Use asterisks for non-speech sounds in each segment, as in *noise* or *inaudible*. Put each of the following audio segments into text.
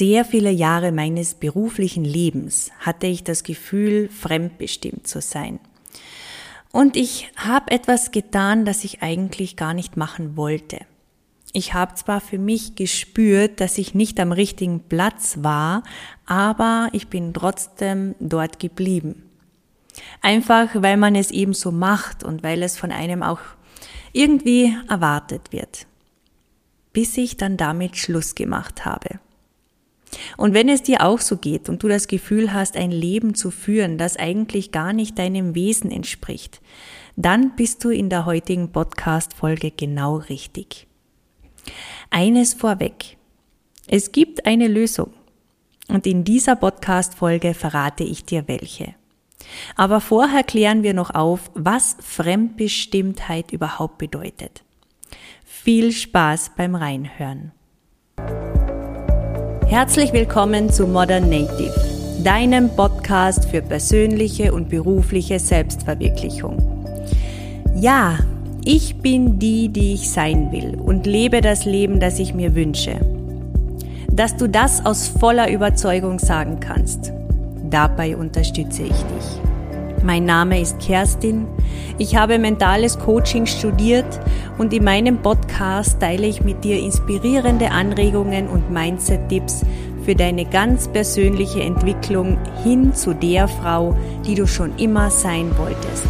Sehr viele Jahre meines beruflichen Lebens hatte ich das Gefühl, fremdbestimmt zu sein. Und ich habe etwas getan, das ich eigentlich gar nicht machen wollte. Ich habe zwar für mich gespürt, dass ich nicht am richtigen Platz war, aber ich bin trotzdem dort geblieben. Einfach weil man es eben so macht und weil es von einem auch irgendwie erwartet wird. Bis ich dann damit Schluss gemacht habe. Und wenn es dir auch so geht und du das Gefühl hast, ein Leben zu führen, das eigentlich gar nicht deinem Wesen entspricht, dann bist du in der heutigen Podcast-Folge genau richtig. Eines vorweg. Es gibt eine Lösung. Und in dieser Podcast-Folge verrate ich dir welche. Aber vorher klären wir noch auf, was Fremdbestimmtheit überhaupt bedeutet. Viel Spaß beim Reinhören. Herzlich willkommen zu Modern Native, deinem Podcast für persönliche und berufliche Selbstverwirklichung. Ja, ich bin die, die ich sein will und lebe das Leben, das ich mir wünsche. Dass du das aus voller Überzeugung sagen kannst. Dabei unterstütze ich dich. Mein Name ist Kerstin. Ich habe mentales Coaching studiert und in meinem Podcast teile ich mit dir inspirierende Anregungen und Mindset-Tipps für deine ganz persönliche Entwicklung hin zu der Frau, die du schon immer sein wolltest.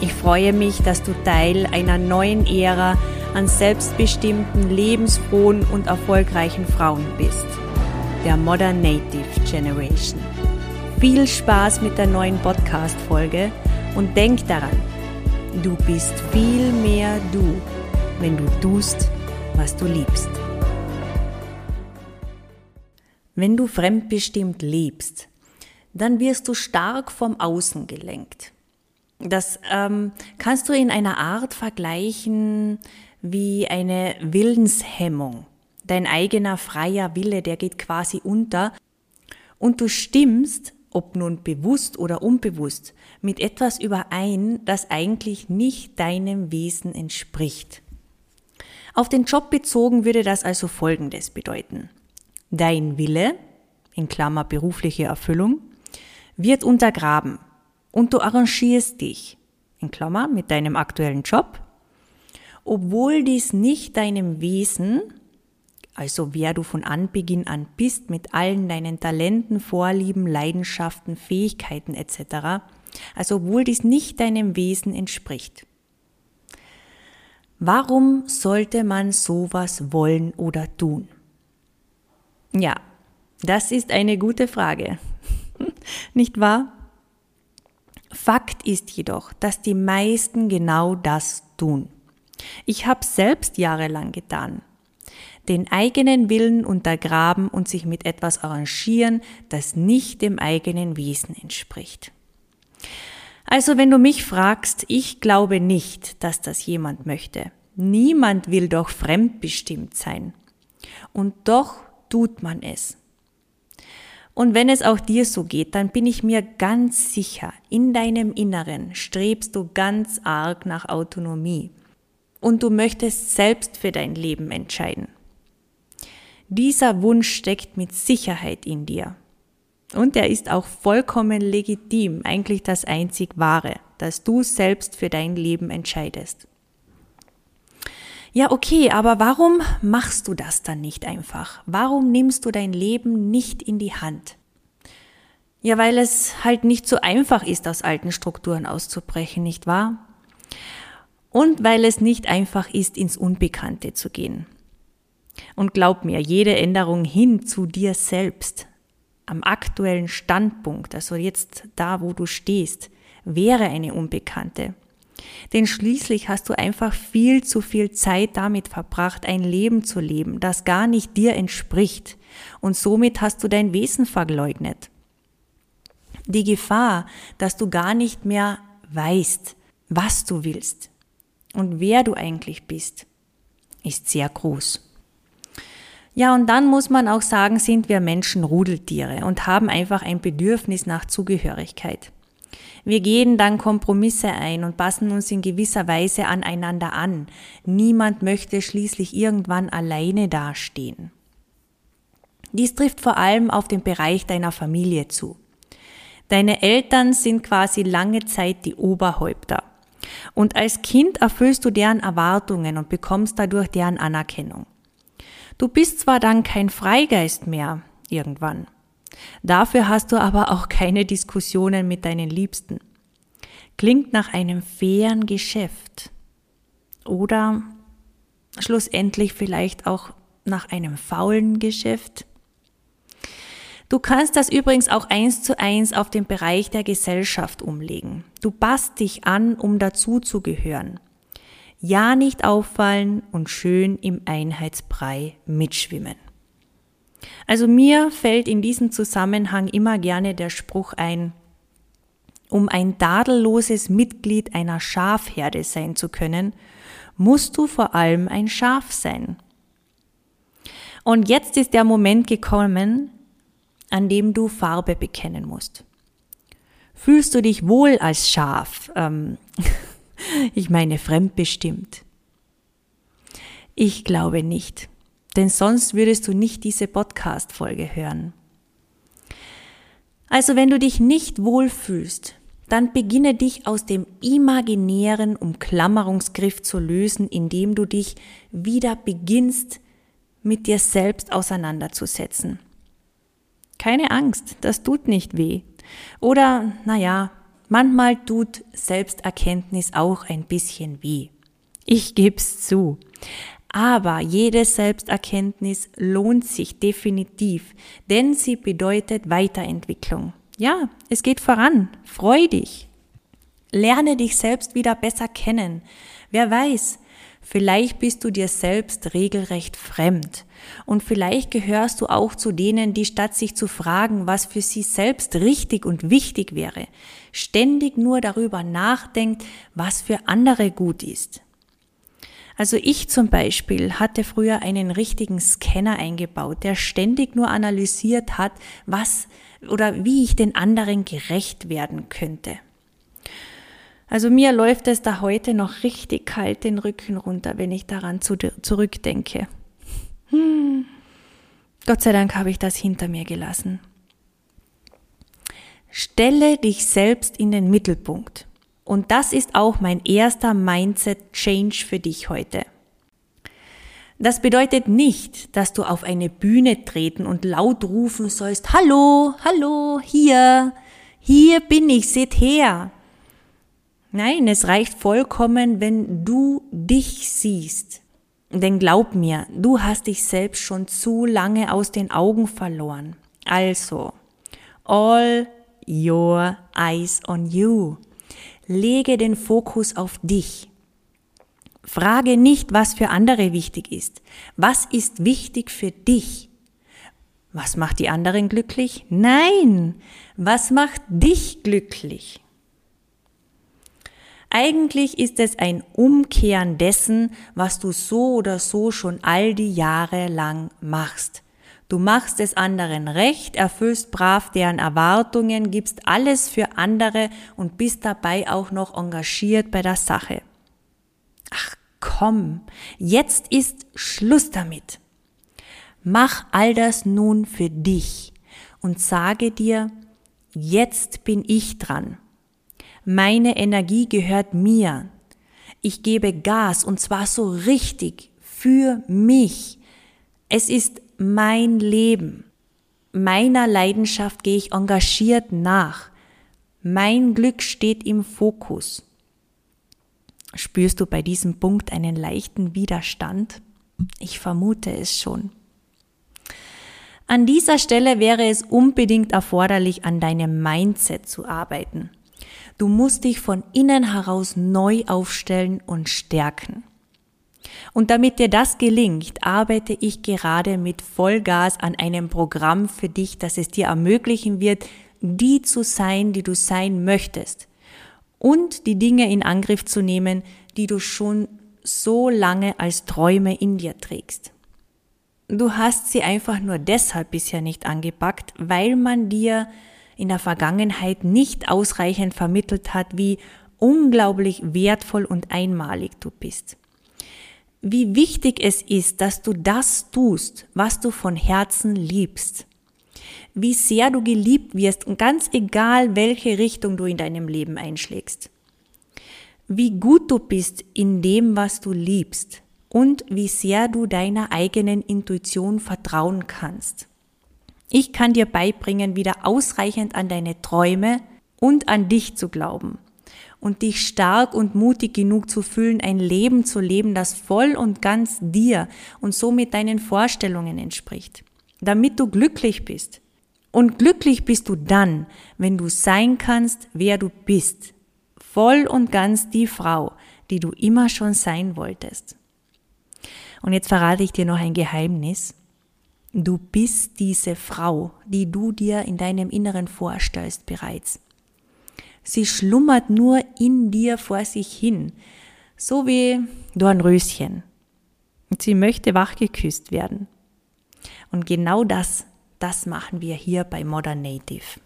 Ich freue mich, dass du Teil einer neuen Ära an selbstbestimmten, lebensfrohen und erfolgreichen Frauen bist. Der Modern Native Generation. Viel Spaß mit der neuen Podcast-Folge und denk daran, du bist viel mehr du, wenn du tust, was du liebst. Wenn du fremdbestimmt lebst, dann wirst du stark vom Außen gelenkt. Das ähm, kannst du in einer Art vergleichen wie eine Willenshemmung. Dein eigener freier Wille, der geht quasi unter und du stimmst ob nun bewusst oder unbewusst, mit etwas überein, das eigentlich nicht deinem Wesen entspricht. Auf den Job bezogen würde das also Folgendes bedeuten. Dein Wille, in Klammer berufliche Erfüllung, wird untergraben und du arrangierst dich, in Klammer mit deinem aktuellen Job, obwohl dies nicht deinem Wesen, also wer du von Anbeginn an bist mit allen deinen Talenten, Vorlieben, Leidenschaften, Fähigkeiten etc., also obwohl dies nicht deinem Wesen entspricht. Warum sollte man sowas wollen oder tun? Ja, das ist eine gute Frage. *laughs* Nicht wahr? Fakt ist jedoch, dass die meisten genau das tun. Ich habe selbst jahrelang getan den eigenen Willen untergraben und sich mit etwas arrangieren, das nicht dem eigenen Wesen entspricht. Also wenn du mich fragst, ich glaube nicht, dass das jemand möchte. Niemand will doch fremdbestimmt sein. Und doch tut man es. Und wenn es auch dir so geht, dann bin ich mir ganz sicher, in deinem Inneren strebst du ganz arg nach Autonomie. Und du möchtest selbst für dein Leben entscheiden. Dieser Wunsch steckt mit Sicherheit in dir. Und er ist auch vollkommen legitim, eigentlich das einzig wahre, dass du selbst für dein Leben entscheidest. Ja, okay, aber warum machst du das dann nicht einfach? Warum nimmst du dein Leben nicht in die Hand? Ja, weil es halt nicht so einfach ist, aus alten Strukturen auszubrechen, nicht wahr? Und weil es nicht einfach ist, ins Unbekannte zu gehen. Und glaub mir, jede Änderung hin zu dir selbst, am aktuellen Standpunkt, also jetzt da, wo du stehst, wäre eine Unbekannte. Denn schließlich hast du einfach viel zu viel Zeit damit verbracht, ein Leben zu leben, das gar nicht dir entspricht. Und somit hast du dein Wesen verleugnet. Die Gefahr, dass du gar nicht mehr weißt, was du willst und wer du eigentlich bist, ist sehr groß. Ja, und dann muss man auch sagen, sind wir Menschen Rudeltiere und haben einfach ein Bedürfnis nach Zugehörigkeit. Wir gehen dann Kompromisse ein und passen uns in gewisser Weise aneinander an. Niemand möchte schließlich irgendwann alleine dastehen. Dies trifft vor allem auf den Bereich deiner Familie zu. Deine Eltern sind quasi lange Zeit die Oberhäupter. Und als Kind erfüllst du deren Erwartungen und bekommst dadurch deren Anerkennung. Du bist zwar dann kein Freigeist mehr irgendwann. Dafür hast du aber auch keine Diskussionen mit deinen Liebsten. Klingt nach einem fairen Geschäft. Oder schlussendlich vielleicht auch nach einem faulen Geschäft. Du kannst das übrigens auch eins zu eins auf den Bereich der Gesellschaft umlegen. Du passt dich an, um dazuzugehören. Ja nicht auffallen und schön im Einheitsbrei mitschwimmen. Also mir fällt in diesem Zusammenhang immer gerne der Spruch ein, um ein tadelloses Mitglied einer Schafherde sein zu können, musst du vor allem ein Schaf sein. Und jetzt ist der Moment gekommen, an dem du Farbe bekennen musst. Fühlst du dich wohl als Schaf? Ähm, *laughs* ich meine fremdbestimmt. Ich glaube nicht, denn sonst würdest du nicht diese Podcast-Folge hören. Also wenn du dich nicht wohlfühlst, dann beginne dich aus dem imaginären Umklammerungsgriff zu lösen, indem du dich wieder beginnst, mit dir selbst auseinanderzusetzen. Keine Angst, das tut nicht weh. Oder, naja, manchmal tut Selbsterkenntnis auch ein bisschen weh. Ich geb's zu. Aber jede Selbsterkenntnis lohnt sich definitiv, denn sie bedeutet Weiterentwicklung. Ja, es geht voran. Freu dich. Lerne dich selbst wieder besser kennen. Wer weiß, Vielleicht bist du dir selbst regelrecht fremd. Und vielleicht gehörst du auch zu denen, die statt sich zu fragen, was für sie selbst richtig und wichtig wäre, ständig nur darüber nachdenkt, was für andere gut ist. Also ich zum Beispiel hatte früher einen richtigen Scanner eingebaut, der ständig nur analysiert hat, was oder wie ich den anderen gerecht werden könnte. Also mir läuft es da heute noch richtig kalt den Rücken runter, wenn ich daran zu, zurückdenke. Hm. Gott sei Dank habe ich das hinter mir gelassen. Stelle dich selbst in den Mittelpunkt. Und das ist auch mein erster Mindset-Change für dich heute. Das bedeutet nicht, dass du auf eine Bühne treten und laut rufen sollst, Hallo, hallo, hier, hier bin ich, seht her. Nein, es reicht vollkommen, wenn du dich siehst. Denn glaub mir, du hast dich selbst schon zu lange aus den Augen verloren. Also, all your eyes on you. Lege den Fokus auf dich. Frage nicht, was für andere wichtig ist. Was ist wichtig für dich? Was macht die anderen glücklich? Nein, was macht dich glücklich? Eigentlich ist es ein Umkehren dessen, was du so oder so schon all die Jahre lang machst. Du machst es anderen recht, erfüllst brav deren Erwartungen, gibst alles für andere und bist dabei auch noch engagiert bei der Sache. Ach komm, jetzt ist Schluss damit. Mach all das nun für dich und sage dir, jetzt bin ich dran. Meine Energie gehört mir. Ich gebe Gas und zwar so richtig für mich. Es ist mein Leben. Meiner Leidenschaft gehe ich engagiert nach. Mein Glück steht im Fokus. Spürst du bei diesem Punkt einen leichten Widerstand? Ich vermute es schon. An dieser Stelle wäre es unbedingt erforderlich, an deinem Mindset zu arbeiten. Du musst dich von innen heraus neu aufstellen und stärken. Und damit dir das gelingt, arbeite ich gerade mit Vollgas an einem Programm für dich, das es dir ermöglichen wird, die zu sein, die du sein möchtest. Und die Dinge in Angriff zu nehmen, die du schon so lange als Träume in dir trägst. Du hast sie einfach nur deshalb bisher nicht angepackt, weil man dir in der Vergangenheit nicht ausreichend vermittelt hat, wie unglaublich wertvoll und einmalig du bist. wie wichtig es ist, dass du das tust, was du von Herzen liebst. Wie sehr du geliebt wirst und ganz egal, welche Richtung du in deinem Leben einschlägst. Wie gut du bist in dem, was du liebst und wie sehr du deiner eigenen Intuition vertrauen kannst. Ich kann dir beibringen, wieder ausreichend an deine Träume und an dich zu glauben und dich stark und mutig genug zu fühlen, ein Leben zu leben, das voll und ganz dir und somit deinen Vorstellungen entspricht, damit du glücklich bist. Und glücklich bist du dann, wenn du sein kannst, wer du bist, voll und ganz die Frau, die du immer schon sein wolltest. Und jetzt verrate ich dir noch ein Geheimnis. Du bist diese Frau, die du dir in deinem Inneren vorstellst bereits. Sie schlummert nur in dir vor sich hin, so wie Dornröschen. Und sie möchte wachgeküsst werden. Und genau das, das machen wir hier bei Modern Native.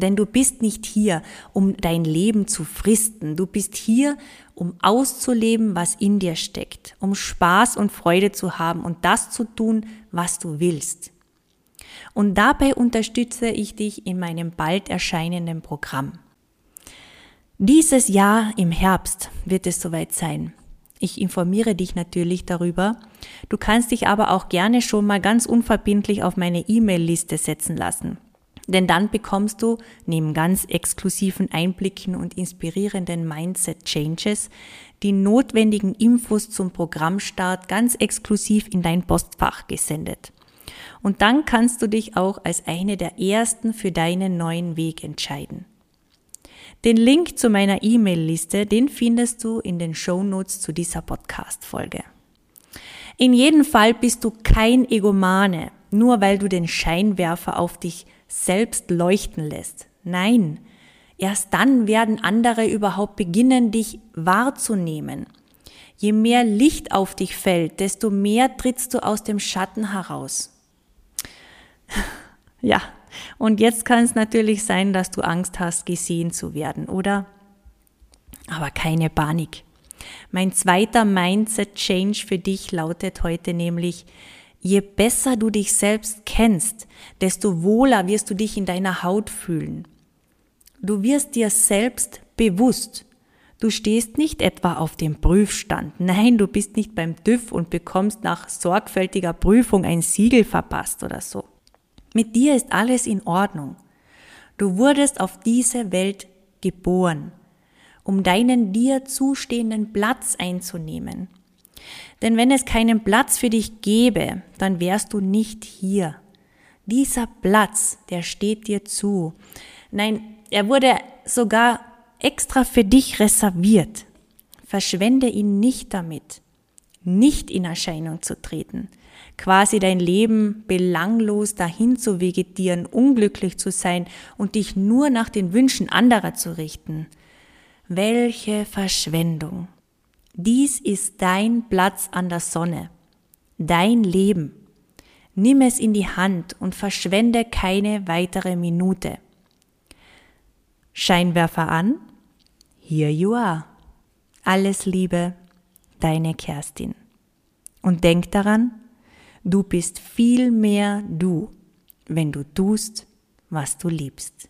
Denn du bist nicht hier, um dein Leben zu fristen. Du bist hier, um auszuleben, was in dir steckt, um Spaß und Freude zu haben und das zu tun, was du willst. Und dabei unterstütze ich dich in meinem bald erscheinenden Programm. Dieses Jahr im Herbst wird es soweit sein. Ich informiere dich natürlich darüber. Du kannst dich aber auch gerne schon mal ganz unverbindlich auf meine E-Mail-Liste setzen lassen. Denn dann bekommst du neben ganz exklusiven Einblicken und inspirierenden Mindset Changes die notwendigen Infos zum Programmstart ganz exklusiv in dein Postfach gesendet. Und dann kannst du dich auch als eine der ersten für deinen neuen Weg entscheiden. Den Link zu meiner E-Mail-Liste, den findest du in den Show Notes zu dieser Podcast-Folge. In jedem Fall bist du kein Egomane, nur weil du den Scheinwerfer auf dich selbst leuchten lässt. Nein, erst dann werden andere überhaupt beginnen, dich wahrzunehmen. Je mehr Licht auf dich fällt, desto mehr trittst du aus dem Schatten heraus. *laughs* Ja, und jetzt kann es natürlich sein, dass du Angst hast, gesehen zu werden, oder? Aber keine Panik. Mein zweiter Mindset-Change für dich lautet heute nämlich, je besser du dich selbst kennst, desto wohler wirst du dich in deiner Haut fühlen. Du wirst dir selbst bewusst. Du stehst nicht etwa auf dem Prüfstand. Nein, du bist nicht beim TÜV und bekommst nach sorgfältiger Prüfung ein Siegel verpasst oder so. Mit dir ist alles in Ordnung. Du wurdest auf diese Welt geboren, um deinen dir zustehenden Platz einzunehmen. Denn wenn es keinen Platz für dich gäbe, dann wärst du nicht hier. Dieser Platz, der steht dir zu. Nein, er wurde sogar extra für dich reserviert. Verschwende ihn nicht damit, nicht in Erscheinung zu treten, quasi dein Leben belanglos dahin zu vegetieren, unglücklich zu sein und dich nur nach den Wünschen anderer zu richten. Welche Verschwendung. Dies ist dein Platz an der Sonne, dein Leben. Nimm es in die Hand und verschwende keine weitere Minute. Scheinwerfer an. Here you are. Alles Liebe, deine Kerstin. Und denk daran, Du bist viel mehr du, wenn du tust, was du liebst.